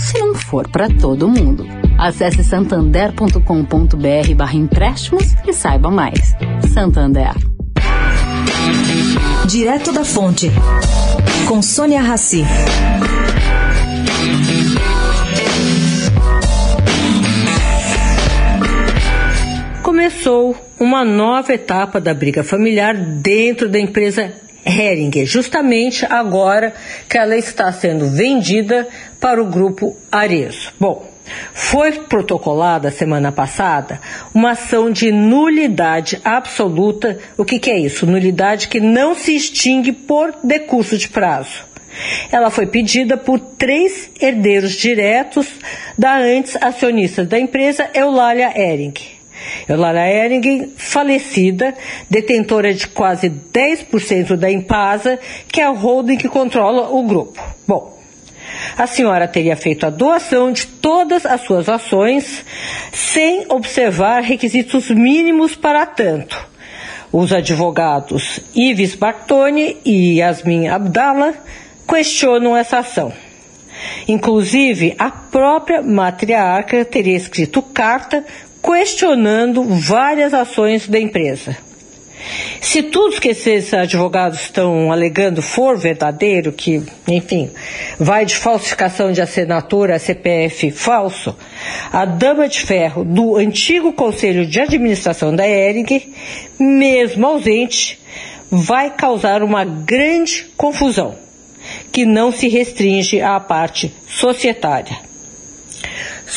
se não for para todo mundo. Acesse santander.com.br barra empréstimos e saiba mais. Santander. Direto da Fonte, com Sônia Rassi. Começou uma nova etapa da briga familiar dentro da empresa Heringer, justamente agora que ela está sendo vendida para o grupo Arezo. Bom, foi protocolada semana passada uma ação de nulidade absoluta. O que, que é isso? Nulidade que não se extingue por decurso de prazo. Ela foi pedida por três herdeiros diretos da antes acionista da empresa, Eulália Ering. Eulália Ering, falecida, detentora de quase 10% da Impasa, que é a holding que controla o grupo. Bom, a senhora teria feito a doação de todas as suas ações sem observar requisitos mínimos para tanto. Os advogados Ives Bartoni e Yasmin Abdallah questionam essa ação. Inclusive, a própria matriarca teria escrito carta questionando várias ações da empresa. Se tudo que esses advogados estão alegando for verdadeiro, que, enfim, vai de falsificação de assinatura a CPF falso, a dama de ferro do antigo conselho de administração da Ering, mesmo ausente, vai causar uma grande confusão, que não se restringe à parte societária.